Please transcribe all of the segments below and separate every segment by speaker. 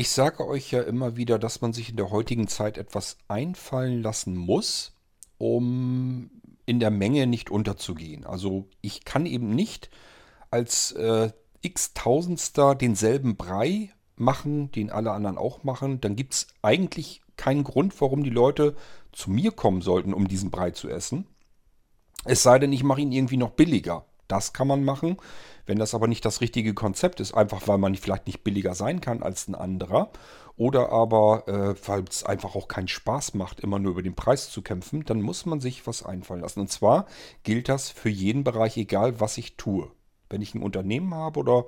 Speaker 1: Ich sage euch ja immer wieder, dass man sich in der heutigen Zeit etwas einfallen lassen muss, um in der Menge nicht unterzugehen. Also ich kann eben nicht als äh, x-tausendster denselben Brei machen, den alle anderen auch machen. Dann gibt es eigentlich keinen Grund, warum die Leute zu mir kommen sollten, um diesen Brei zu essen. Es sei denn, ich mache ihn irgendwie noch billiger. Das kann man machen. Wenn das aber nicht das richtige Konzept ist, einfach weil man vielleicht nicht billiger sein kann als ein anderer oder aber äh, weil es einfach auch keinen Spaß macht, immer nur über den Preis zu kämpfen, dann muss man sich was einfallen lassen. Und zwar gilt das für jeden Bereich, egal was ich tue. Wenn ich ein Unternehmen habe oder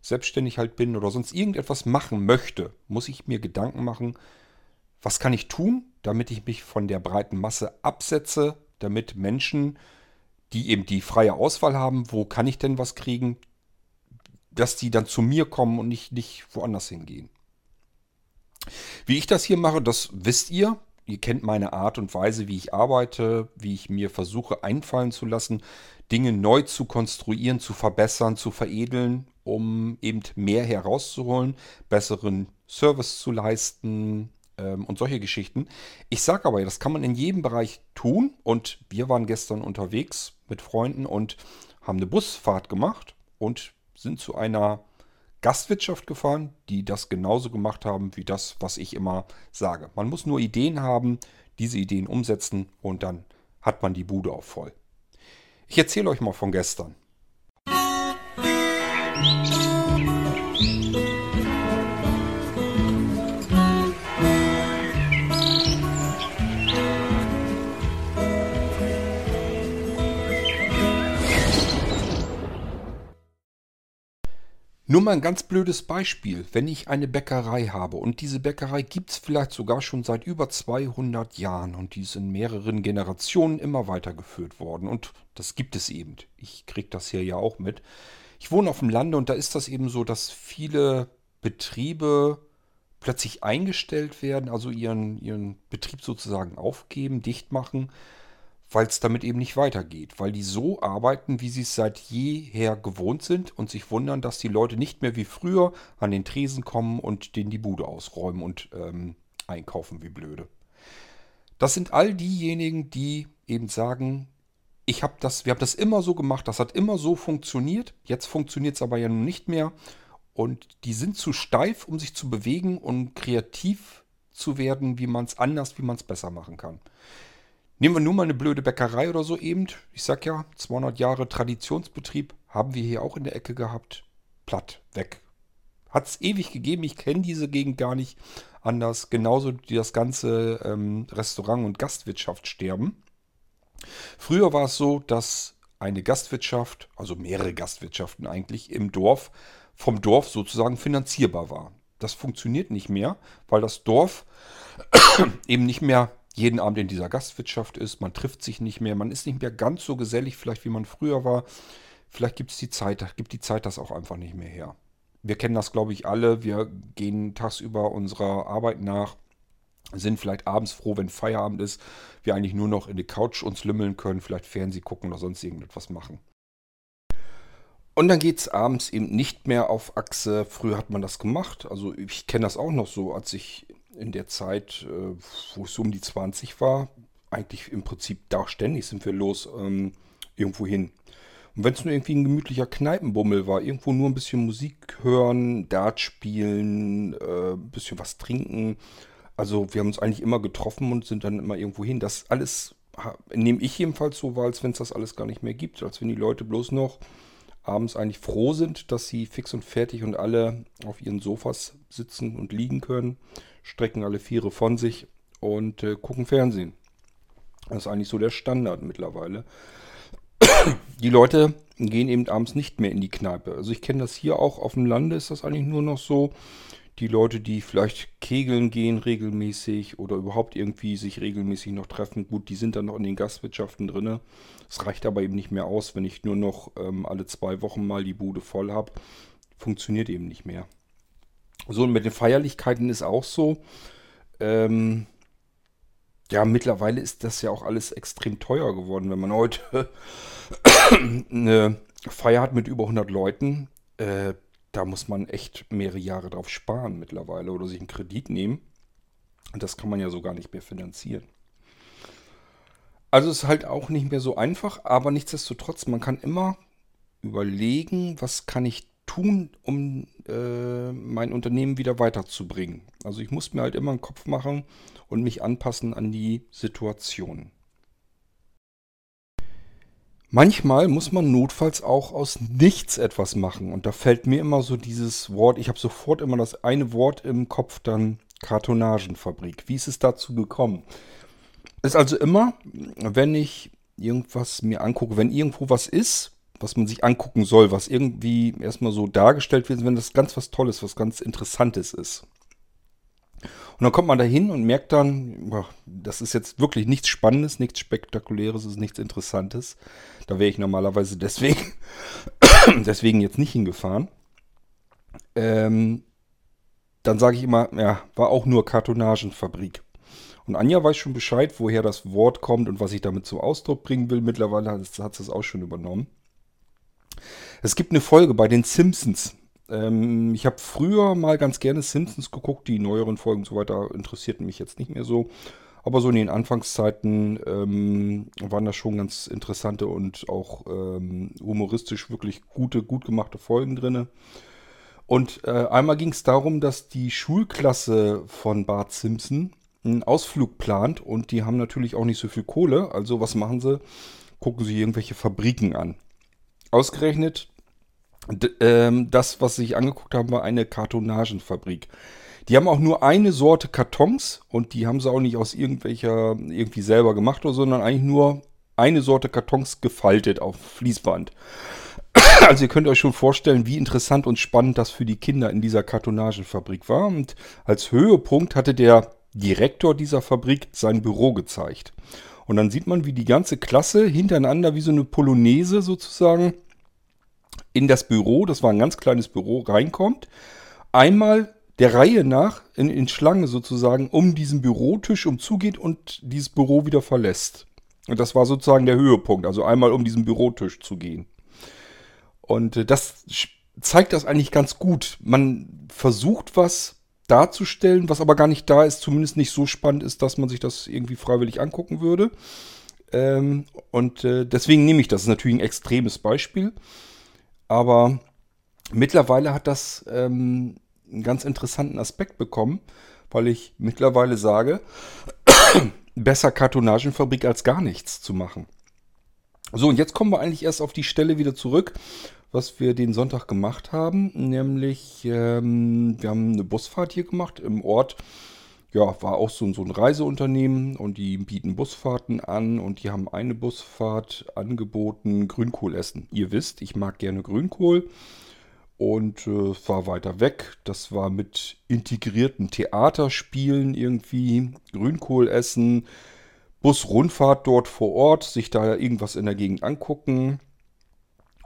Speaker 1: selbstständig halt bin oder sonst irgendetwas machen möchte, muss ich mir Gedanken machen, was kann ich tun, damit ich mich von der breiten Masse absetze, damit Menschen die eben die freie Auswahl haben, wo kann ich denn was kriegen, dass die dann zu mir kommen und nicht, nicht woanders hingehen. Wie ich das hier mache, das wisst ihr. Ihr kennt meine Art und Weise, wie ich arbeite, wie ich mir versuche einfallen zu lassen, Dinge neu zu konstruieren, zu verbessern, zu veredeln, um eben mehr herauszuholen, besseren Service zu leisten, ähm, und solche Geschichten. Ich sage aber, das kann man in jedem Bereich tun. Und wir waren gestern unterwegs mit Freunden und haben eine Busfahrt gemacht und sind zu einer Gastwirtschaft gefahren, die das genauso gemacht haben wie das, was ich immer sage. Man muss nur Ideen haben, diese Ideen umsetzen und dann hat man die Bude auch voll. Ich erzähle euch mal von gestern. Nur mal ein ganz blödes Beispiel. Wenn ich eine Bäckerei habe und diese Bäckerei gibt es vielleicht sogar schon seit über 200 Jahren und die ist in mehreren Generationen immer weitergeführt worden und das gibt es eben. Ich kriege das hier ja auch mit. Ich wohne auf dem Lande und da ist das eben so, dass viele Betriebe plötzlich eingestellt werden, also ihren, ihren Betrieb sozusagen aufgeben, dicht machen weil es damit eben nicht weitergeht, weil die so arbeiten, wie sie es seit jeher gewohnt sind und sich wundern, dass die Leute nicht mehr wie früher an den Tresen kommen und denen die Bude ausräumen und ähm, einkaufen wie blöde. Das sind all diejenigen, die eben sagen, ich habe das, wir haben das immer so gemacht, das hat immer so funktioniert, jetzt funktioniert es aber ja nun nicht mehr und die sind zu steif, um sich zu bewegen und kreativ zu werden, wie man es anders, wie man es besser machen kann. Nehmen wir nur mal eine blöde Bäckerei oder so eben. Ich sag ja, 200 Jahre Traditionsbetrieb haben wir hier auch in der Ecke gehabt. Platt, weg. Hat es ewig gegeben. Ich kenne diese Gegend gar nicht anders. Genauso wie das ganze ähm, Restaurant- und Gastwirtschaft sterben. Früher war es so, dass eine Gastwirtschaft, also mehrere Gastwirtschaften eigentlich, im Dorf vom Dorf sozusagen finanzierbar war. Das funktioniert nicht mehr, weil das Dorf eben nicht mehr jeden Abend in dieser Gastwirtschaft ist. Man trifft sich nicht mehr. Man ist nicht mehr ganz so gesellig, vielleicht wie man früher war. Vielleicht gibt es die Zeit, gibt die Zeit das auch einfach nicht mehr her. Wir kennen das, glaube ich, alle. Wir gehen tagsüber unserer Arbeit nach, sind vielleicht abends froh, wenn Feierabend ist, wir eigentlich nur noch in die Couch uns lümmeln können, vielleicht Fernsehen gucken oder sonst irgendetwas machen. Und dann geht es abends eben nicht mehr auf Achse. Früher hat man das gemacht. Also ich kenne das auch noch so, als ich in der Zeit, äh, wo es um die 20 war, eigentlich im Prinzip da ständig sind wir los ähm, irgendwo hin. Und wenn es nur irgendwie ein gemütlicher Kneipenbummel war, irgendwo nur ein bisschen Musik hören, Dart spielen, äh, ein bisschen was trinken. Also wir haben uns eigentlich immer getroffen und sind dann immer irgendwo hin. Das alles nehme ich jedenfalls so wahr, als wenn es das alles gar nicht mehr gibt. Als wenn die Leute bloß noch abends eigentlich froh sind, dass sie fix und fertig und alle auf ihren Sofas sitzen und liegen können strecken alle Viere von sich und äh, gucken Fernsehen. Das ist eigentlich so der Standard mittlerweile. Die Leute gehen eben abends nicht mehr in die Kneipe. Also ich kenne das hier auch auf dem Lande, ist das eigentlich nur noch so. Die Leute, die vielleicht kegeln gehen regelmäßig oder überhaupt irgendwie sich regelmäßig noch treffen, gut, die sind dann noch in den Gastwirtschaften drin. Es reicht aber eben nicht mehr aus, wenn ich nur noch ähm, alle zwei Wochen mal die Bude voll habe. Funktioniert eben nicht mehr. So, und mit den Feierlichkeiten ist auch so. Ähm, ja, mittlerweile ist das ja auch alles extrem teuer geworden. Wenn man heute eine Feier hat mit über 100 Leuten, äh, da muss man echt mehrere Jahre drauf sparen mittlerweile oder sich einen Kredit nehmen. Und das kann man ja so gar nicht mehr finanzieren. Also ist halt auch nicht mehr so einfach, aber nichtsdestotrotz, man kann immer überlegen, was kann ich tun, um äh, mein Unternehmen wieder weiterzubringen. Also ich muss mir halt immer einen Kopf machen und mich anpassen an die Situation. Manchmal muss man notfalls auch aus nichts etwas machen. Und da fällt mir immer so dieses Wort, ich habe sofort immer das eine Wort im Kopf, dann Kartonagenfabrik. Wie ist es dazu gekommen? Ist also immer, wenn ich irgendwas mir angucke, wenn irgendwo was ist, was man sich angucken soll, was irgendwie erstmal so dargestellt wird, wenn das ganz was Tolles, was ganz Interessantes ist. Und dann kommt man da hin und merkt dann, das ist jetzt wirklich nichts Spannendes, nichts Spektakuläres, ist nichts Interessantes. Da wäre ich normalerweise deswegen, deswegen jetzt nicht hingefahren. Ähm, dann sage ich immer, ja, war auch nur Kartonagenfabrik. Und Anja weiß schon Bescheid, woher das Wort kommt und was ich damit zum Ausdruck bringen will. Mittlerweile hat, sie es auch schon übernommen. Es gibt eine Folge bei den Simpsons. Ähm, ich habe früher mal ganz gerne Simpsons geguckt. Die neueren Folgen und so weiter interessierten mich jetzt nicht mehr so. Aber so in den Anfangszeiten ähm, waren das schon ganz interessante und auch ähm, humoristisch wirklich gute, gut gemachte Folgen drin. Und äh, einmal ging es darum, dass die Schulklasse von Bart Simpson einen Ausflug plant und die haben natürlich auch nicht so viel Kohle. Also was machen sie? Gucken sie irgendwelche Fabriken an. Ausgerechnet ähm, das, was sie sich angeguckt haben, war eine Kartonagenfabrik. Die haben auch nur eine Sorte Kartons und die haben sie auch nicht aus irgendwelcher, irgendwie selber gemacht, sondern eigentlich nur eine Sorte Kartons gefaltet auf Fließband. Also ihr könnt euch schon vorstellen, wie interessant und spannend das für die Kinder in dieser Kartonagenfabrik war. Und als Höhepunkt hatte der Direktor dieser Fabrik sein Büro gezeigt. Und dann sieht man, wie die ganze Klasse hintereinander wie so eine Polonaise sozusagen in das Büro, das war ein ganz kleines Büro, reinkommt. Einmal der Reihe nach in, in Schlange sozusagen um diesen Bürotisch umzugeht und dieses Büro wieder verlässt. Und das war sozusagen der Höhepunkt, also einmal um diesen Bürotisch zu gehen. Und äh, das zeigt das eigentlich ganz gut. Man versucht was darzustellen, was aber gar nicht da ist, zumindest nicht so spannend ist, dass man sich das irgendwie freiwillig angucken würde. Ähm, und äh, deswegen nehme ich das. Das ist natürlich ein extremes Beispiel. Aber mittlerweile hat das ähm, einen ganz interessanten Aspekt bekommen, weil ich mittlerweile sage, besser Kartonagenfabrik als gar nichts zu machen. So, und jetzt kommen wir eigentlich erst auf die Stelle wieder zurück, was wir den Sonntag gemacht haben. Nämlich, ähm, wir haben eine Busfahrt hier gemacht im Ort. Ja, war auch so, so ein Reiseunternehmen und die bieten Busfahrten an und die haben eine Busfahrt angeboten, Grünkohl essen. Ihr wisst, ich mag gerne Grünkohl und äh, war weiter weg. Das war mit integrierten Theaterspielen irgendwie, Grünkohl essen, Busrundfahrt dort vor Ort, sich da irgendwas in der Gegend angucken.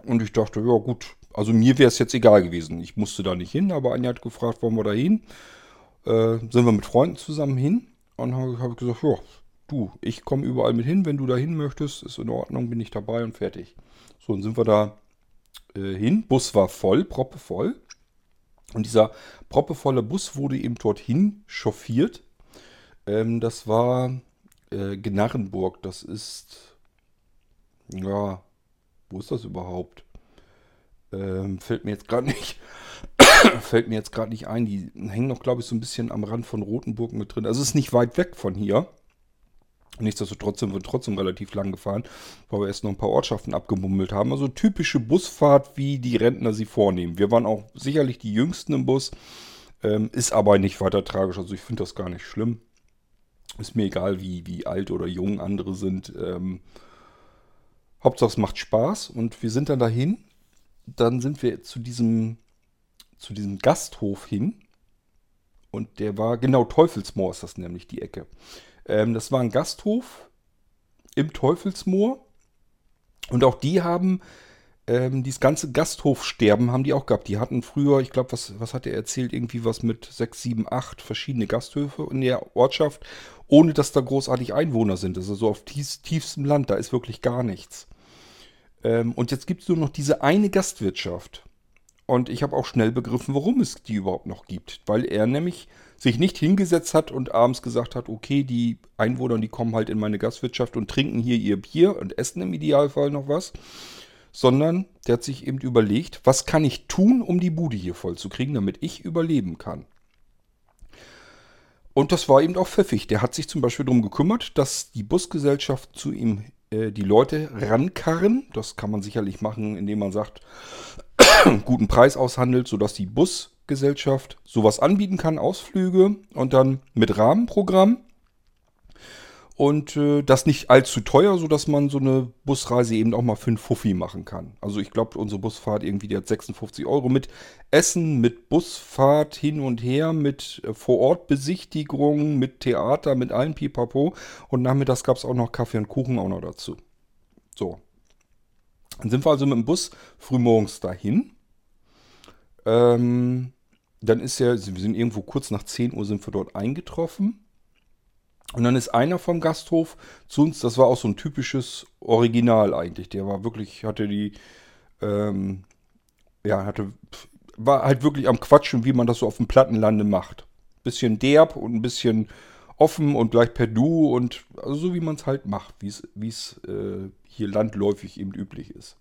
Speaker 1: Und ich dachte, ja gut, also mir wäre es jetzt egal gewesen. Ich musste da nicht hin, aber Anja hat gefragt, wollen wir da hin? Äh, sind wir mit Freunden zusammen hin. Und habe hab gesagt, ja, du, ich komme überall mit hin, wenn du da hin möchtest, ist in Ordnung, bin ich dabei und fertig. So, dann sind wir da äh, hin. Bus war voll, proppevoll. Und dieser proppevolle Bus wurde eben dorthin chauffiert. Ähm, das war äh, Gnarrenburg. Das ist, ja, wo ist das überhaupt? Ähm, fällt mir jetzt gerade nicht. fällt mir jetzt gerade nicht ein. Die hängen noch, glaube ich, so ein bisschen am Rand von Rotenburg mit drin. Also es ist nicht weit weg von hier. Nichtsdestotrotz sind wir trotzdem relativ lang gefahren, weil wir erst noch ein paar Ortschaften abgemummelt haben. Also typische Busfahrt, wie die Rentner sie vornehmen. Wir waren auch sicherlich die Jüngsten im Bus, ähm, ist aber nicht weiter tragisch. Also ich finde das gar nicht schlimm. Ist mir egal, wie, wie alt oder jung andere sind. Ähm, Hauptsache es macht Spaß und wir sind dann dahin. Dann sind wir zu diesem, zu diesem Gasthof hin. Und der war, genau, Teufelsmoor ist das nämlich, die Ecke. Ähm, das war ein Gasthof im Teufelsmoor. Und auch die haben ähm, dieses ganze Gasthofsterben haben die auch gehabt. Die hatten früher, ich glaube, was, was hat er erzählt, irgendwie was mit sechs, sieben, acht verschiedene Gasthöfe in der Ortschaft, ohne dass da großartig Einwohner sind. Ist so auf tief, tiefstem Land, da ist wirklich gar nichts. Ähm, und jetzt gibt es nur noch diese eine Gastwirtschaft. Und ich habe auch schnell begriffen, warum es die überhaupt noch gibt. Weil er nämlich sich nicht hingesetzt hat und abends gesagt hat, okay, die Einwohner, die kommen halt in meine Gastwirtschaft und trinken hier ihr Bier und essen im Idealfall noch was. Sondern der hat sich eben überlegt, was kann ich tun, um die Bude hier voll zu kriegen, damit ich überleben kann. Und das war eben auch pfiffig. Der hat sich zum Beispiel darum gekümmert, dass die Busgesellschaft zu ihm äh, die Leute rankarren. Das kann man sicherlich machen, indem man sagt, guten Preis aushandelt, sodass die Busgesellschaft sowas anbieten kann, Ausflüge und dann mit Rahmenprogramm. Und äh, das nicht allzu teuer, sodass man so eine Busreise eben auch mal für einen Fuffi machen kann. Also ich glaube, unsere Busfahrt irgendwie, die hat 56 Euro mit Essen, mit Busfahrt hin und her, mit äh, Vorortbesichtigung, mit Theater, mit allen Pipapo. Und nachmittags gab es auch noch Kaffee und Kuchen auch noch dazu. So. Dann sind wir also mit dem Bus frühmorgens dahin. Ähm, dann ist ja, wir sind irgendwo kurz nach 10 Uhr sind wir dort eingetroffen. Und dann ist einer vom Gasthof zu uns, das war auch so ein typisches Original eigentlich. Der war wirklich, hatte die, ähm, ja, hatte, war halt wirklich am Quatschen, wie man das so auf dem Plattenlande macht. Bisschen derb und ein bisschen offen und gleich per Du und also so wie man es halt macht, wie es äh, hier landläufig eben üblich ist.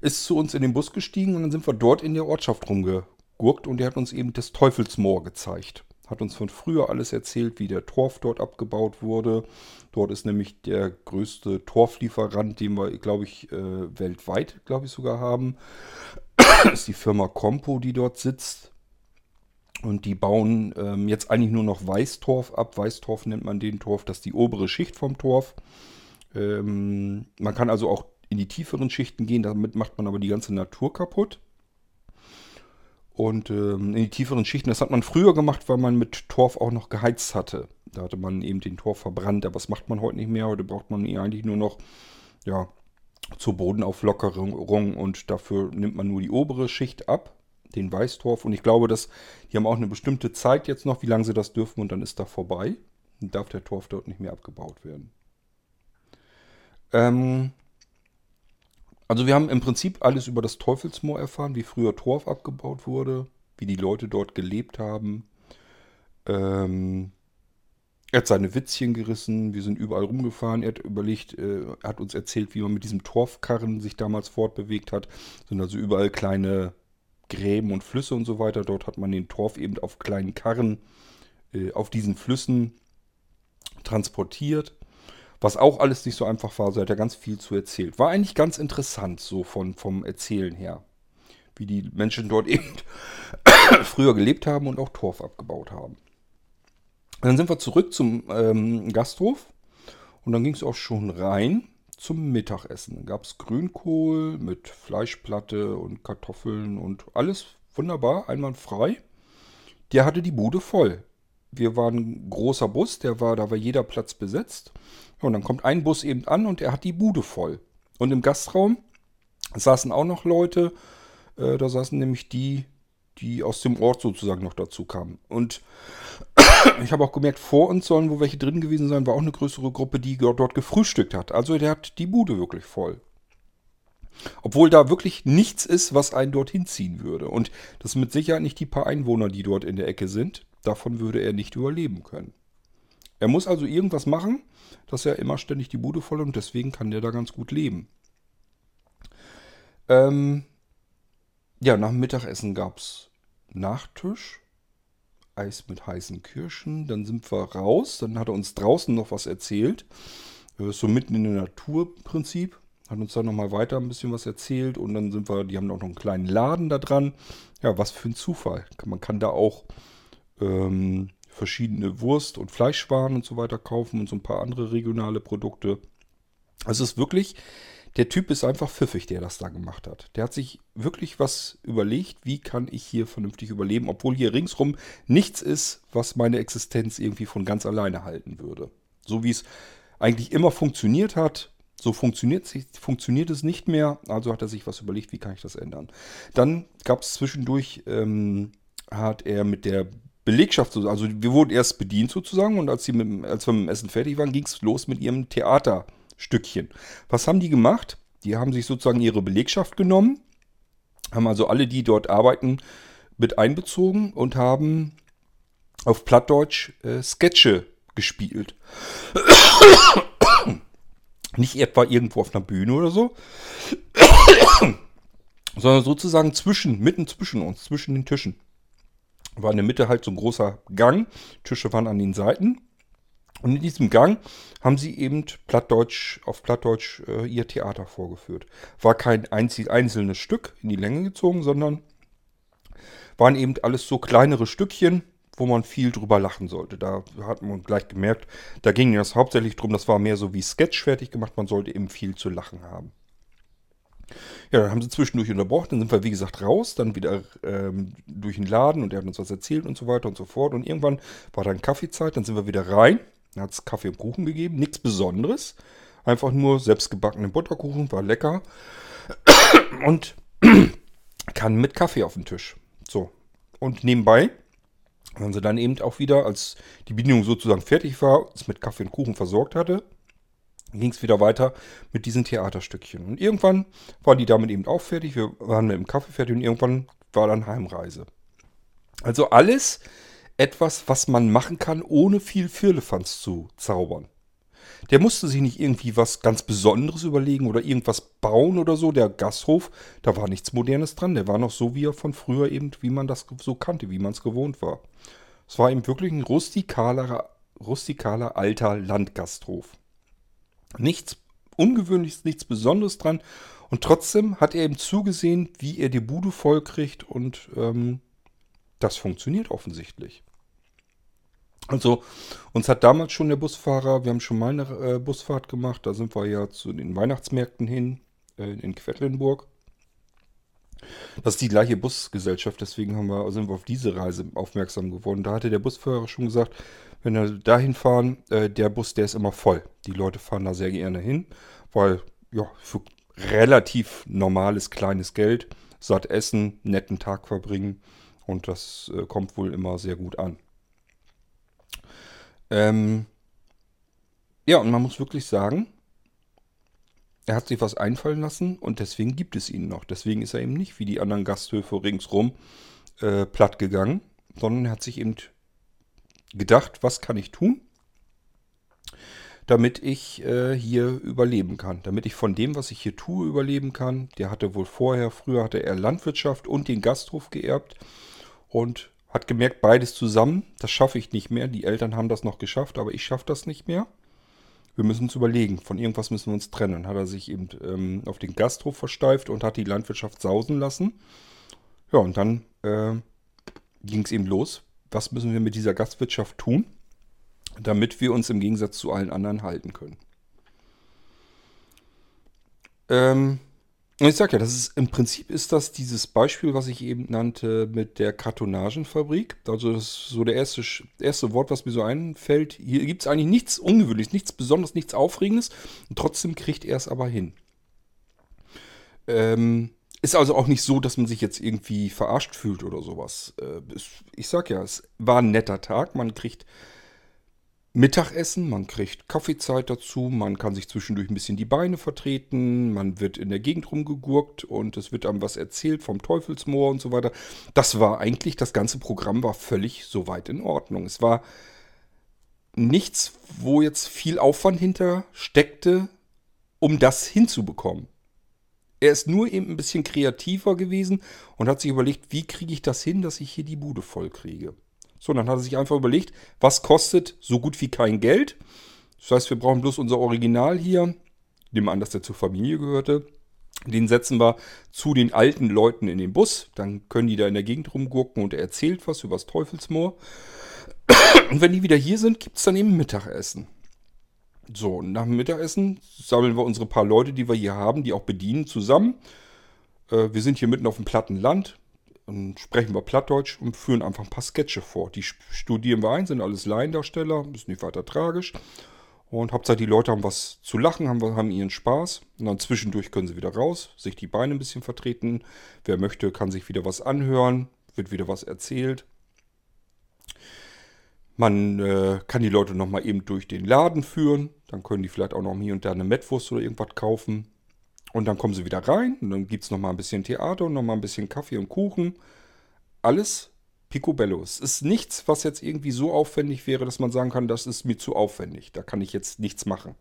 Speaker 1: Ist zu uns in den Bus gestiegen und dann sind wir dort in der Ortschaft rumgegurkt und der hat uns eben das Teufelsmoor gezeigt hat uns von früher alles erzählt, wie der Torf dort abgebaut wurde. Dort ist nämlich der größte Torflieferant, den wir, glaube ich, äh, weltweit, glaube ich, sogar haben. Das ist die Firma Compo, die dort sitzt. Und die bauen ähm, jetzt eigentlich nur noch Weißtorf ab. Weißtorf nennt man den Torf, das ist die obere Schicht vom Torf. Ähm, man kann also auch in die tieferen Schichten gehen, damit macht man aber die ganze Natur kaputt. Und ähm, in die tieferen Schichten, das hat man früher gemacht, weil man mit Torf auch noch geheizt hatte. Da hatte man eben den Torf verbrannt, aber das macht man heute nicht mehr. Heute braucht man ihn eigentlich nur noch ja, zur Bodenauflockerung und dafür nimmt man nur die obere Schicht ab, den Weißtorf. Und ich glaube, dass die haben auch eine bestimmte Zeit jetzt noch, wie lange sie das dürfen und dann ist da vorbei. Dann darf der Torf dort nicht mehr abgebaut werden. Ähm, also wir haben im Prinzip alles über das Teufelsmoor erfahren, wie früher Torf abgebaut wurde, wie die Leute dort gelebt haben. Ähm, er hat seine Witzchen gerissen, wir sind überall rumgefahren. Er hat überlegt, äh, hat uns erzählt, wie man mit diesem Torfkarren sich damals fortbewegt hat. Es sind also überall kleine Gräben und Flüsse und so weiter. Dort hat man den Torf eben auf kleinen Karren äh, auf diesen Flüssen transportiert. Was auch alles nicht so einfach war, so hat er ganz viel zu erzählt. War eigentlich ganz interessant, so von, vom Erzählen her. Wie die Menschen dort eben früher gelebt haben und auch Torf abgebaut haben. Dann sind wir zurück zum ähm, Gasthof und dann ging es auch schon rein zum Mittagessen. Dann gab es Grünkohl mit Fleischplatte und Kartoffeln und alles wunderbar, einwandfrei. Der hatte die Bude voll. Wir waren ein großer Bus, der war, da war jeder Platz besetzt. Und dann kommt ein Bus eben an und er hat die Bude voll. Und im Gastraum saßen auch noch Leute. Äh, da saßen nämlich die, die aus dem Ort sozusagen noch dazu kamen. Und ich habe auch gemerkt, vor uns sollen wo welche drin gewesen sein, war auch eine größere Gruppe, die dort gefrühstückt hat. Also der hat die Bude wirklich voll. Obwohl da wirklich nichts ist, was einen dorthin ziehen würde. Und das sind mit Sicherheit nicht die paar Einwohner, die dort in der Ecke sind. Davon würde er nicht überleben können. Er muss also irgendwas machen, dass er immer ständig die Bude voll und deswegen kann der da ganz gut leben. Ähm, ja, nach dem Mittagessen gab es Nachtisch, Eis mit heißen Kirschen. Dann sind wir raus. Dann hat er uns draußen noch was erzählt. So mitten in der Natur im Prinzip. Hat uns dann nochmal weiter ein bisschen was erzählt. Und dann sind wir, die haben auch noch einen kleinen Laden da dran. Ja, was für ein Zufall. Man kann da auch ähm, verschiedene Wurst- und Fleischwaren und so weiter kaufen und so ein paar andere regionale Produkte. Also es ist wirklich, der Typ ist einfach pfiffig, der das da gemacht hat. Der hat sich wirklich was überlegt, wie kann ich hier vernünftig überleben, obwohl hier ringsrum nichts ist, was meine Existenz irgendwie von ganz alleine halten würde. So wie es eigentlich immer funktioniert hat, so funktioniert, funktioniert es nicht mehr. Also hat er sich was überlegt, wie kann ich das ändern. Dann gab es zwischendurch, ähm, hat er mit der Belegschaft, also wir wurden erst bedient sozusagen und als, sie mit, als wir mit dem Essen fertig waren, ging es los mit ihrem Theaterstückchen. Was haben die gemacht? Die haben sich sozusagen ihre Belegschaft genommen, Haben also alle, die dort arbeiten, mit einbezogen und haben auf Plattdeutsch äh, Sketche gespielt. Nicht etwa irgendwo auf einer Bühne oder so, sondern sozusagen zwischen, mitten zwischen uns, zwischen den Tischen. War in der Mitte halt so ein großer Gang, Tische waren an den Seiten. Und in diesem Gang haben sie eben Plattdeutsch, auf Plattdeutsch äh, ihr Theater vorgeführt. War kein einzig, einzelnes Stück in die Länge gezogen, sondern waren eben alles so kleinere Stückchen, wo man viel drüber lachen sollte. Da hat man gleich gemerkt, da ging es hauptsächlich drum, das war mehr so wie Sketch fertig gemacht, man sollte eben viel zu lachen haben. Ja, dann haben sie zwischendurch unterbrochen, dann sind wir wie gesagt raus, dann wieder ähm, durch den Laden und er hat uns was erzählt und so weiter und so fort. Und irgendwann war dann Kaffeezeit, dann sind wir wieder rein, dann hat es Kaffee und Kuchen gegeben, nichts Besonderes, einfach nur selbstgebackenen Butterkuchen, war lecker und kann mit Kaffee auf den Tisch. So, und nebenbei haben sie dann eben auch wieder, als die Bedienung sozusagen fertig war, uns mit Kaffee und Kuchen versorgt hatte, ging es wieder weiter mit diesen Theaterstückchen. Und irgendwann waren die damit eben auch fertig. Wir waren mit dem Kaffee fertig und irgendwann war dann Heimreise. Also alles etwas, was man machen kann, ohne viel Firlefanz zu zaubern. Der musste sich nicht irgendwie was ganz Besonderes überlegen oder irgendwas bauen oder so. Der Gasthof, da war nichts Modernes dran. Der war noch so, wie er von früher eben, wie man das so kannte, wie man es gewohnt war. Es war eben wirklich ein rustikaler, rustikaler alter Landgasthof. Nichts Ungewöhnliches, nichts Besonderes dran. Und trotzdem hat er eben zugesehen, wie er die Bude voll kriegt und ähm, das funktioniert offensichtlich. Also uns hat damals schon der Busfahrer, wir haben schon mal eine äh, Busfahrt gemacht, da sind wir ja zu den Weihnachtsmärkten hin äh, in Quedlinburg. Das ist die gleiche Busgesellschaft, deswegen haben wir, sind wir auf diese Reise aufmerksam geworden. Da hatte der Busfahrer schon gesagt, wenn wir dahin fahren, äh, der Bus, der ist immer voll. Die Leute fahren da sehr gerne hin, weil ja, für relativ normales kleines Geld satt essen, netten Tag verbringen und das äh, kommt wohl immer sehr gut an. Ähm, ja, und man muss wirklich sagen, er hat sich was einfallen lassen und deswegen gibt es ihn noch. Deswegen ist er eben nicht wie die anderen Gasthöfe ringsrum äh, platt gegangen, sondern er hat sich eben gedacht, was kann ich tun, damit ich äh, hier überleben kann. Damit ich von dem, was ich hier tue, überleben kann. Der hatte wohl vorher, früher hatte er Landwirtschaft und den Gasthof geerbt und hat gemerkt, beides zusammen, das schaffe ich nicht mehr. Die Eltern haben das noch geschafft, aber ich schaffe das nicht mehr wir müssen uns überlegen, von irgendwas müssen wir uns trennen. Hat er sich eben ähm, auf den Gasthof versteift und hat die Landwirtschaft sausen lassen. Ja, und dann äh, ging es eben los. Was müssen wir mit dieser Gastwirtschaft tun, damit wir uns im Gegensatz zu allen anderen halten können? Ähm, ich sage ja, das ist im Prinzip ist das dieses Beispiel, was ich eben nannte mit der Kartonagenfabrik. Also das ist so der erste, erste Wort, was mir so einfällt. Hier gibt es eigentlich nichts Ungewöhnliches, nichts Besonderes, nichts Aufregendes. Und trotzdem kriegt er es aber hin. Ähm, ist also auch nicht so, dass man sich jetzt irgendwie verarscht fühlt oder sowas. Äh, ich sag ja, es war ein netter Tag. Man kriegt Mittagessen, man kriegt Kaffeezeit dazu, man kann sich zwischendurch ein bisschen die Beine vertreten, man wird in der Gegend rumgegurkt und es wird einem was erzählt vom Teufelsmoor und so weiter. Das war eigentlich, das ganze Programm war völlig soweit in Ordnung. Es war nichts, wo jetzt viel Aufwand hinter steckte, um das hinzubekommen. Er ist nur eben ein bisschen kreativer gewesen und hat sich überlegt, wie kriege ich das hin, dass ich hier die Bude voll kriege. So, dann hat er sich einfach überlegt, was kostet so gut wie kein Geld. Das heißt, wir brauchen bloß unser Original hier. Nehmen an, dass der zur Familie gehörte. Den setzen wir zu den alten Leuten in den Bus. Dann können die da in der Gegend rumgurken und er erzählt was über das Teufelsmoor. Und wenn die wieder hier sind, gibt es dann eben Mittagessen. So, nach dem Mittagessen sammeln wir unsere paar Leute, die wir hier haben, die auch bedienen, zusammen. Äh, wir sind hier mitten auf dem platten Land. Dann sprechen wir Plattdeutsch und führen einfach ein paar Sketche vor. Die studieren wir ein, sind alles Laiendarsteller, ist nicht weiter tragisch. Und Hauptsache die Leute haben was zu lachen, haben, haben ihren Spaß. Und dann zwischendurch können sie wieder raus, sich die Beine ein bisschen vertreten. Wer möchte, kann sich wieder was anhören, wird wieder was erzählt. Man äh, kann die Leute nochmal eben durch den Laden führen. Dann können die vielleicht auch noch hier und da eine Mettwurst oder irgendwas kaufen. Und dann kommen sie wieder rein und dann gibt es nochmal ein bisschen Theater und nochmal ein bisschen Kaffee und Kuchen. Alles picobello. Es ist nichts, was jetzt irgendwie so aufwendig wäre, dass man sagen kann, das ist mir zu aufwendig. Da kann ich jetzt nichts machen.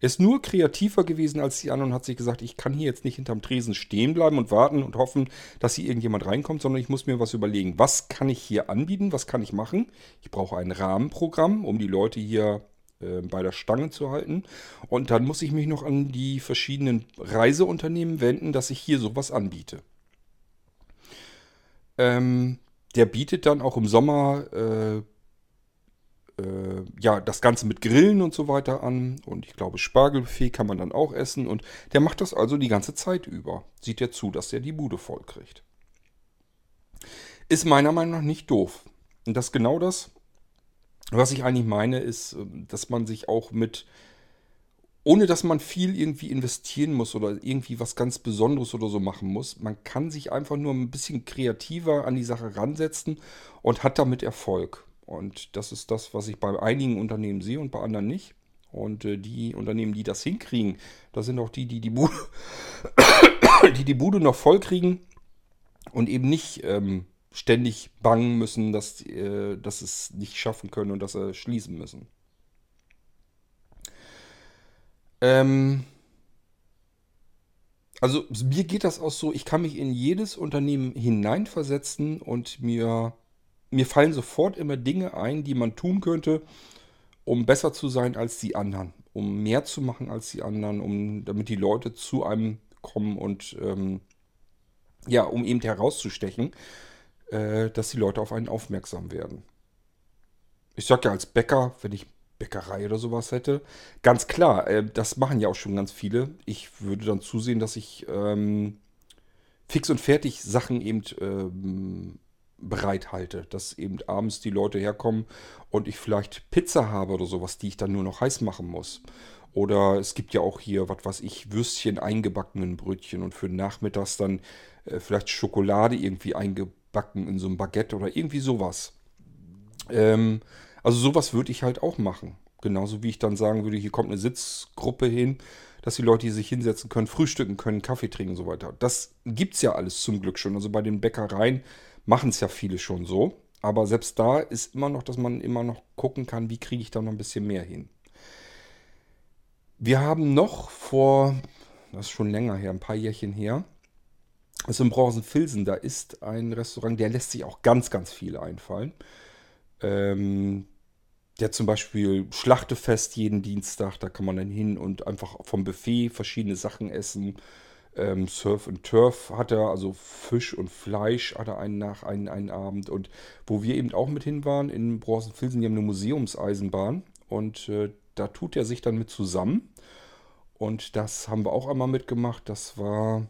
Speaker 1: Ist nur kreativer gewesen als die anderen und hat sich gesagt, ich kann hier jetzt nicht hinterm Tresen stehen bleiben und warten und hoffen, dass hier irgendjemand reinkommt, sondern ich muss mir was überlegen. Was kann ich hier anbieten? Was kann ich machen? Ich brauche ein Rahmenprogramm, um die Leute hier äh, bei der Stange zu halten. Und dann muss ich mich noch an die verschiedenen Reiseunternehmen wenden, dass ich hier sowas anbiete. Ähm, der bietet dann auch im Sommer äh, äh, ja, das Ganze mit Grillen und so weiter an. Und ich glaube, Spargelbuffet kann man dann auch essen. Und der macht das also die ganze Zeit über. Sieht er zu, dass er die Bude voll kriegt. Ist meiner Meinung nach nicht doof. Und das ist genau das, was ich eigentlich meine, ist, ähm, dass man sich auch mit, ohne dass man viel irgendwie investieren muss oder irgendwie was ganz Besonderes oder so machen muss, man kann sich einfach nur ein bisschen kreativer an die Sache ransetzen und hat damit Erfolg. Und das ist das, was ich bei einigen Unternehmen sehe und bei anderen nicht. Und äh, die Unternehmen, die das hinkriegen, das sind auch die, die die Bude, die, die Bude noch voll kriegen und eben nicht ähm, ständig bangen müssen, dass, äh, dass es nicht schaffen können und dass sie schließen müssen. Ähm, also mir geht das auch so, ich kann mich in jedes Unternehmen hineinversetzen und mir mir fallen sofort immer Dinge ein, die man tun könnte, um besser zu sein als die anderen, um mehr zu machen als die anderen, um damit die Leute zu einem kommen und ähm, ja, um eben herauszustechen, äh, dass die Leute auf einen aufmerksam werden. Ich sage ja als Bäcker, wenn ich Bäckerei oder sowas hätte, ganz klar, äh, das machen ja auch schon ganz viele. Ich würde dann zusehen, dass ich ähm, fix und fertig Sachen eben ähm, bereithalte, dass eben abends die Leute herkommen und ich vielleicht Pizza habe oder sowas, die ich dann nur noch heiß machen muss. Oder es gibt ja auch hier, was weiß ich, Würstchen eingebackenen Brötchen und für nachmittags dann äh, vielleicht Schokolade irgendwie eingebacken in so ein Baguette oder irgendwie sowas. Ähm, also sowas würde ich halt auch machen. Genauso wie ich dann sagen würde, hier kommt eine Sitzgruppe hin, dass die Leute sich hinsetzen können, frühstücken können, Kaffee trinken und so weiter. Das gibt es ja alles zum Glück schon. Also bei den Bäckereien machen es ja viele schon so. Aber selbst da ist immer noch, dass man immer noch gucken kann, wie kriege ich da noch ein bisschen mehr hin. Wir haben noch vor, das ist schon länger her, ein paar Jährchen her, ist in Braunsen-Filsen, da ist ein Restaurant, der lässt sich auch ganz, ganz viel einfallen. Ähm, der zum Beispiel Schlachtefest jeden Dienstag, da kann man dann hin und einfach vom Buffet verschiedene Sachen essen. Ähm, Surf and Turf hat er, also Fisch und Fleisch hat er einen nach einen, einen Abend. Und wo wir eben auch mit hin waren, in Bronzenfilsen, die haben eine Museumseisenbahn. Und äh, da tut er sich dann mit zusammen. Und das haben wir auch einmal mitgemacht. Das war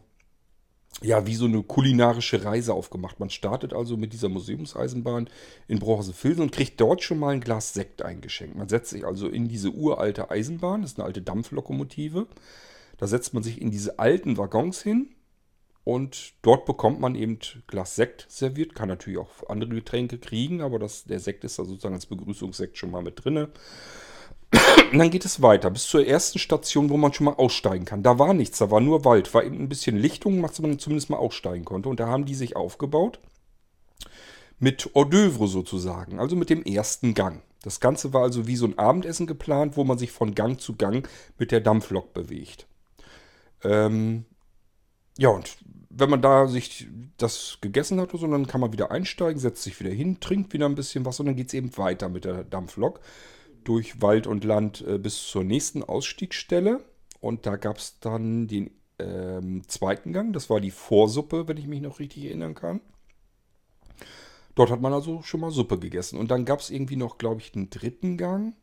Speaker 1: ja wie so eine kulinarische Reise aufgemacht. Man startet also mit dieser Museumseisenbahn in Bronzenfilsen und kriegt dort schon mal ein Glas Sekt eingeschenkt. Man setzt sich also in diese uralte Eisenbahn, das ist eine alte Dampflokomotive. Da setzt man sich in diese alten Waggons hin und dort bekommt man eben Glas Sekt serviert. Kann natürlich auch andere Getränke kriegen, aber das, der Sekt ist da sozusagen als Begrüßungssekt schon mal mit drin. Und dann geht es weiter bis zur ersten Station, wo man schon mal aussteigen kann. Da war nichts, da war nur Wald, war eben ein bisschen Lichtung, dass man zumindest mal aussteigen konnte. Und da haben die sich aufgebaut mit Hors d'oeuvre sozusagen, also mit dem ersten Gang. Das Ganze war also wie so ein Abendessen geplant, wo man sich von Gang zu Gang mit der Dampflok bewegt. Ähm, ja, und wenn man da sich das gegessen hat, so, dann kann man wieder einsteigen, setzt sich wieder hin, trinkt wieder ein bisschen was und dann geht es eben weiter mit der Dampflok durch Wald und Land äh, bis zur nächsten Ausstiegsstelle. Und da gab es dann den ähm, zweiten Gang, das war die Vorsuppe, wenn ich mich noch richtig erinnern kann. Dort hat man also schon mal Suppe gegessen. Und dann gab es irgendwie noch, glaube ich, einen dritten Gang.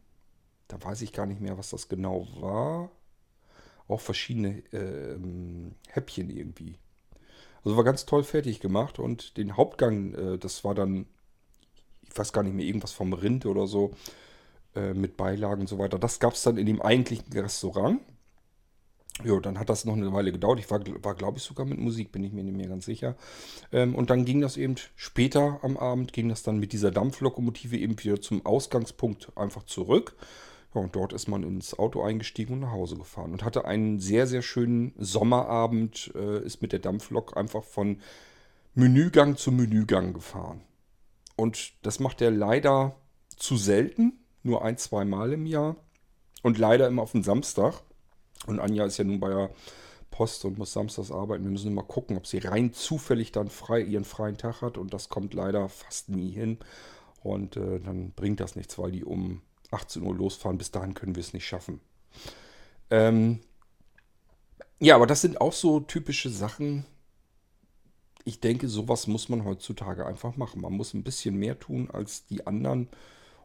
Speaker 1: Da weiß ich gar nicht mehr, was das genau war auch verschiedene äh, Häppchen irgendwie. Also war ganz toll fertig gemacht und den Hauptgang, äh, das war dann, ich weiß gar nicht mehr, irgendwas vom Rind oder so, äh, mit Beilagen und so weiter. Das gab es dann in dem eigentlichen Restaurant. Ja, dann hat das noch eine Weile gedauert. Ich war, war glaube ich, sogar mit Musik, bin ich mir nicht mehr ganz sicher. Ähm, und dann ging das eben später am Abend, ging das dann mit dieser Dampflokomotive eben wieder zum Ausgangspunkt einfach zurück. Ja, und dort ist man ins Auto eingestiegen und nach Hause gefahren und hatte einen sehr, sehr schönen Sommerabend, äh, ist mit der Dampflok einfach von Menügang zu Menügang gefahren. Und das macht er leider zu selten, nur ein, zwei Mal im Jahr und leider immer auf den Samstag. Und Anja ist ja nun bei der Post und muss samstags arbeiten. Wir müssen immer gucken, ob sie rein zufällig dann frei, ihren freien Tag hat und das kommt leider fast nie hin. Und äh, dann bringt das nichts, weil die um 18 Uhr losfahren. Bis dahin können wir es nicht schaffen. Ähm ja, aber das sind auch so typische Sachen. Ich denke, sowas muss man heutzutage einfach machen. Man muss ein bisschen mehr tun als die anderen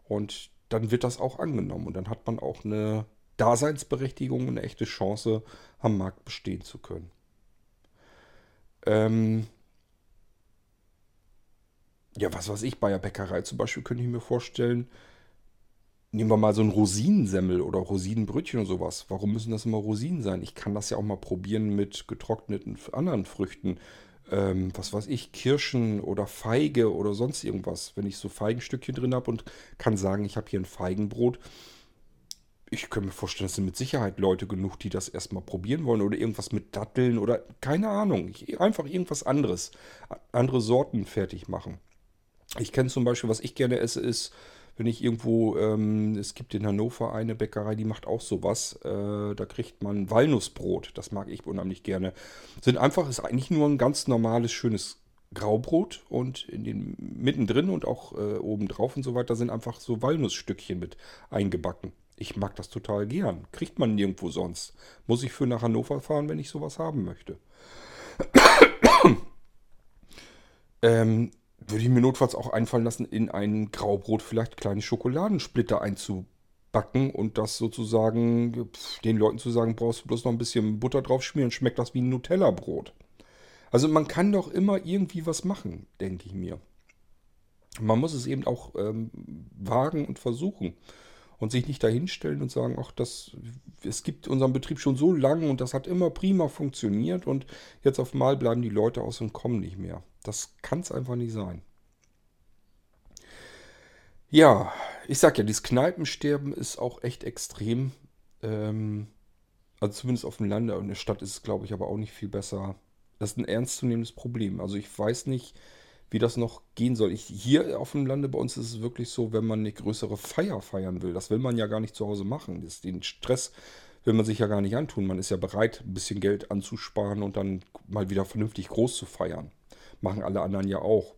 Speaker 1: und dann wird das auch angenommen und dann hat man auch eine Daseinsberechtigung, und eine echte Chance, am Markt bestehen zu können. Ähm ja, was weiß ich, bei der Bäckerei zum Beispiel könnte ich mir vorstellen, Nehmen wir mal so ein Rosinensemmel oder Rosinenbrötchen oder sowas. Warum müssen das immer Rosinen sein? Ich kann das ja auch mal probieren mit getrockneten anderen Früchten. Ähm, was weiß ich, Kirschen oder Feige oder sonst irgendwas. Wenn ich so Feigenstückchen drin habe und kann sagen, ich habe hier ein Feigenbrot. Ich könnte mir vorstellen, es sind mit Sicherheit Leute genug, die das erstmal probieren wollen oder irgendwas mit Datteln oder keine Ahnung. Einfach irgendwas anderes. Andere Sorten fertig machen. Ich kenne zum Beispiel, was ich gerne esse, ist wenn ich irgendwo, ähm, es gibt in Hannover eine Bäckerei, die macht auch sowas. Äh, da kriegt man Walnussbrot. Das mag ich unheimlich gerne. Sind einfach, ist eigentlich nur ein ganz normales, schönes Graubrot und in den mittendrin und auch äh, oben drauf und so weiter sind einfach so Walnussstückchen mit eingebacken. Ich mag das total gern. Kriegt man nirgendwo sonst. Muss ich für nach Hannover fahren, wenn ich sowas haben möchte. ähm, würde ich mir notfalls auch einfallen lassen, in ein Graubrot vielleicht kleine Schokoladensplitter einzubacken und das sozusagen den Leuten zu sagen, brauchst du bloß noch ein bisschen Butter drauf schmieren, schmeckt das wie ein Nutella-Brot. Also man kann doch immer irgendwie was machen, denke ich mir. Man muss es eben auch ähm, wagen und versuchen und sich nicht dahinstellen und sagen, ach, das, es gibt unseren Betrieb schon so lange und das hat immer prima funktioniert und jetzt auf einmal bleiben die Leute aus und kommen nicht mehr. Das kann es einfach nicht sein. Ja, ich sag ja, dieses Kneipensterben ist auch echt extrem. Ähm, also zumindest auf dem Lande und in der Stadt ist es, glaube ich, aber auch nicht viel besser. Das ist ein ernstzunehmendes Problem. Also ich weiß nicht, wie das noch gehen soll. Ich, hier auf dem Lande bei uns ist es wirklich so, wenn man eine größere Feier feiern will, das will man ja gar nicht zu Hause machen. Das, den Stress will man sich ja gar nicht antun. Man ist ja bereit, ein bisschen Geld anzusparen und dann mal wieder vernünftig groß zu feiern. Machen alle anderen ja auch.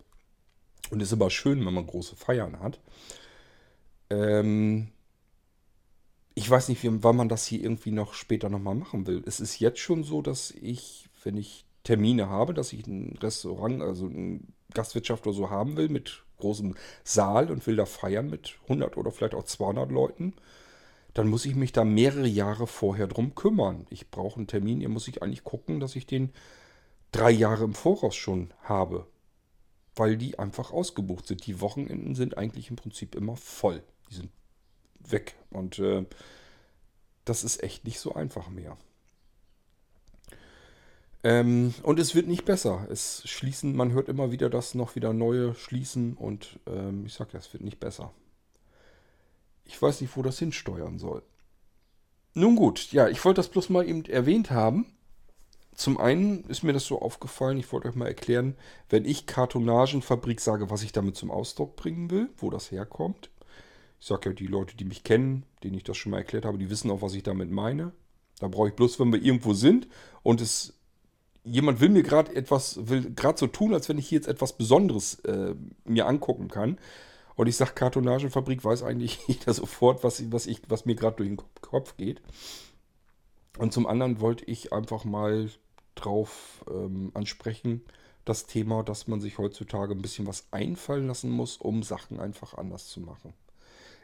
Speaker 1: Und ist aber schön, wenn man große Feiern hat. Ähm ich weiß nicht, wann man das hier irgendwie noch später nochmal machen will. Es ist jetzt schon so, dass ich, wenn ich Termine habe, dass ich ein Restaurant, also ein Gastwirtschaft oder so haben will mit großem Saal und will da feiern mit 100 oder vielleicht auch 200 Leuten, dann muss ich mich da mehrere Jahre vorher drum kümmern. Ich brauche einen Termin, hier muss ich eigentlich gucken, dass ich den drei Jahre im Voraus schon habe, weil die einfach ausgebucht sind. Die Wochenenden sind eigentlich im Prinzip immer voll. Die sind weg und äh, das ist echt nicht so einfach mehr. Ähm, und es wird nicht besser. Es schließen, man hört immer wieder, dass noch wieder neue schließen und ähm, ich sage ja, es wird nicht besser. Ich weiß nicht, wo das hinsteuern soll. Nun gut, ja, ich wollte das bloß mal eben erwähnt haben. Zum einen ist mir das so aufgefallen, ich wollte euch mal erklären, wenn ich Kartonagenfabrik sage, was ich damit zum Ausdruck bringen will, wo das herkommt. Ich sage ja, die Leute, die mich kennen, denen ich das schon mal erklärt habe, die wissen auch, was ich damit meine. Da brauche ich bloß, wenn wir irgendwo sind und es jemand will mir gerade etwas, will gerade so tun, als wenn ich hier jetzt etwas Besonderes äh, mir angucken kann. Und ich sage Kartonagenfabrik, weiß eigentlich jeder sofort, was, was, ich, was mir gerade durch den Kopf geht. Und zum anderen wollte ich einfach mal drauf ähm, ansprechen, das Thema, dass man sich heutzutage ein bisschen was einfallen lassen muss, um Sachen einfach anders zu machen.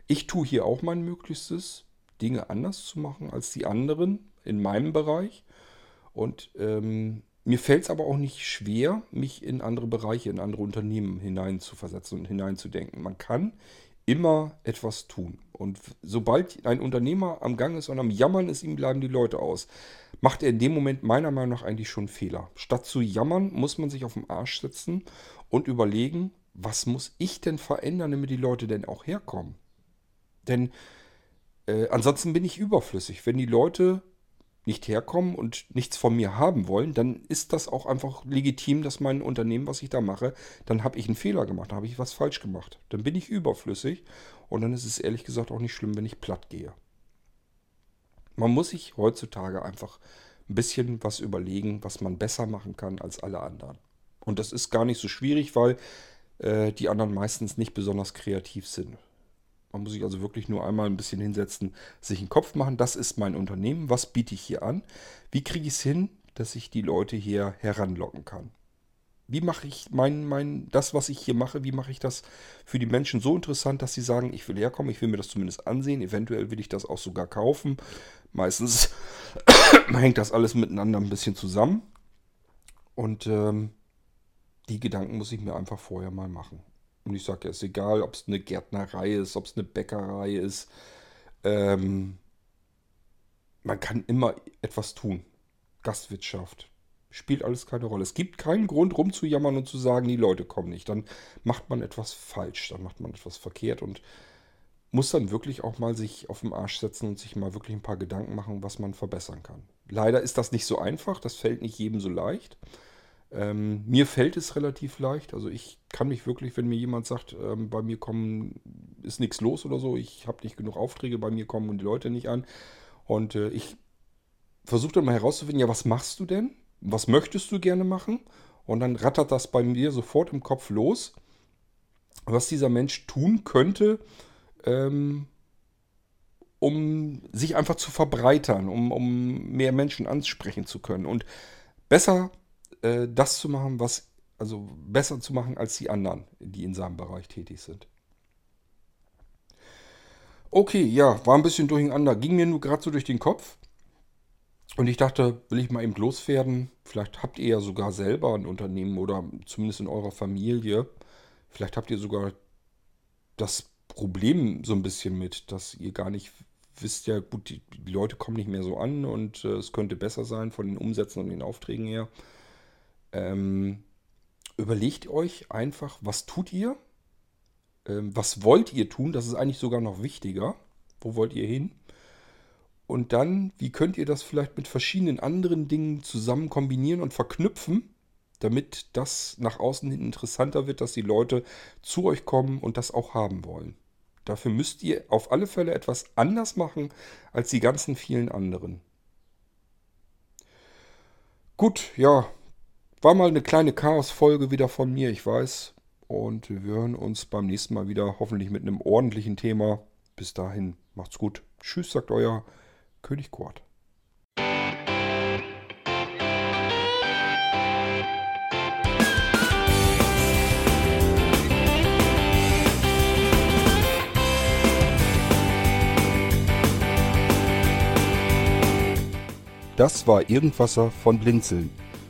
Speaker 1: Ich tue hier auch mein Möglichstes, Dinge anders zu machen als die anderen in meinem Bereich. Und ähm, mir fällt es aber auch nicht schwer, mich in andere Bereiche, in andere Unternehmen hineinzuversetzen und hineinzudenken. Man kann immer etwas tun. Und sobald ein Unternehmer am Gang ist und am Jammern ist, ihm bleiben die Leute aus, macht er in dem Moment meiner Meinung nach eigentlich schon Fehler. Statt zu jammern, muss man sich auf den Arsch setzen und überlegen, was muss ich denn verändern, damit die Leute denn auch herkommen? Denn Äh, ansonsten bin ich überflüssig. Wenn die Leute nicht herkommen und nichts von mir haben wollen, dann ist das auch einfach legitim, dass mein Unternehmen, was ich da mache, dann habe ich einen Fehler gemacht, dann habe ich was falsch gemacht. Dann bin ich überflüssig und dann ist es ehrlich gesagt auch nicht schlimm, wenn ich platt gehe. Man muss sich heutzutage einfach ein bisschen was überlegen, was man besser machen kann als alle anderen. Und das ist gar nicht so schwierig, weil äh, die anderen meistens nicht besonders kreativ sind. Man muss sich also wirklich nur einmal ein bisschen hinsetzen, sich einen Kopf machen, das ist mein Unternehmen, was biete ich hier an? Wie kriege ich es hin, dass ich die Leute hier heranlocken kann? Wie mache ich mein, mein, das, was ich hier mache, wie mache ich das für die Menschen so interessant, dass sie sagen, ich will herkommen, ich will mir das zumindest ansehen, eventuell will ich das auch sogar kaufen. Meistens hängt das alles miteinander ein bisschen zusammen. Und ähm, die Gedanken muss ich mir einfach vorher mal machen. Und ich sage, ja, ist egal, ob es eine Gärtnerei ist, ob es eine Bäckerei ist. Ähm, man kann immer etwas tun. Gastwirtschaft. Spielt alles keine Rolle. Es gibt keinen Grund rumzujammern und zu sagen, die Leute kommen nicht. Dann macht man etwas falsch, dann macht man etwas verkehrt und muss dann wirklich auch mal sich auf den Arsch setzen und sich mal wirklich ein paar Gedanken machen, was man verbessern kann. Leider ist das nicht so einfach, das fällt nicht jedem so leicht. Ähm, mir fällt es relativ leicht. Also ich kann mich wirklich, wenn mir jemand sagt, ähm, bei mir kommen, ist nichts los oder so, ich habe nicht genug Aufträge, bei mir kommen die Leute nicht an. Und äh, ich versuche dann mal herauszufinden, ja, was machst du denn? Was möchtest du gerne machen? Und dann rattert das bei mir sofort im Kopf los, was dieser Mensch tun könnte, ähm, um sich einfach zu verbreitern, um, um mehr Menschen ansprechen zu können. Und besser äh, das zu machen, was, also besser zu machen als die anderen, die in seinem Bereich tätig sind. Okay, ja, war ein bisschen durcheinander. Ging mir nur gerade so durch den Kopf. Und ich dachte, will ich mal eben loswerden. Vielleicht habt ihr ja sogar selber ein Unternehmen oder zumindest in eurer Familie. Vielleicht habt ihr sogar das Problem so ein bisschen mit, dass ihr gar nicht wisst, ja gut, die, Leute kommen nicht mehr so an und äh, es könnte besser sein von den Umsätzen und den Aufträgen her. Ähm, überlegt euch einfach, was tut ihr? Ähm, was wollt ihr tun? Das ist eigentlich sogar noch wichtiger. Wo wollt ihr hin? Und dann, wie könnt ihr das vielleicht mit verschiedenen anderen Dingen zusammen kombinieren und verknüpfen, damit das nach außen hin interessanter wird, dass die Leute zu euch kommen und das auch haben wollen. Dafür müsst ihr auf alle Fälle etwas anders machen als die ganzen vielen anderen. Gut, ja, war mal eine kleine Chaos-Folge wieder von mir, ich weiß. Und wir hören uns beim nächsten Mal wieder, hoffentlich mit einem ordentlichen Thema. Bis dahin, macht's gut. Tschüss, sagt euer König Kurt. Das war Irgendwasser von Blinzeln.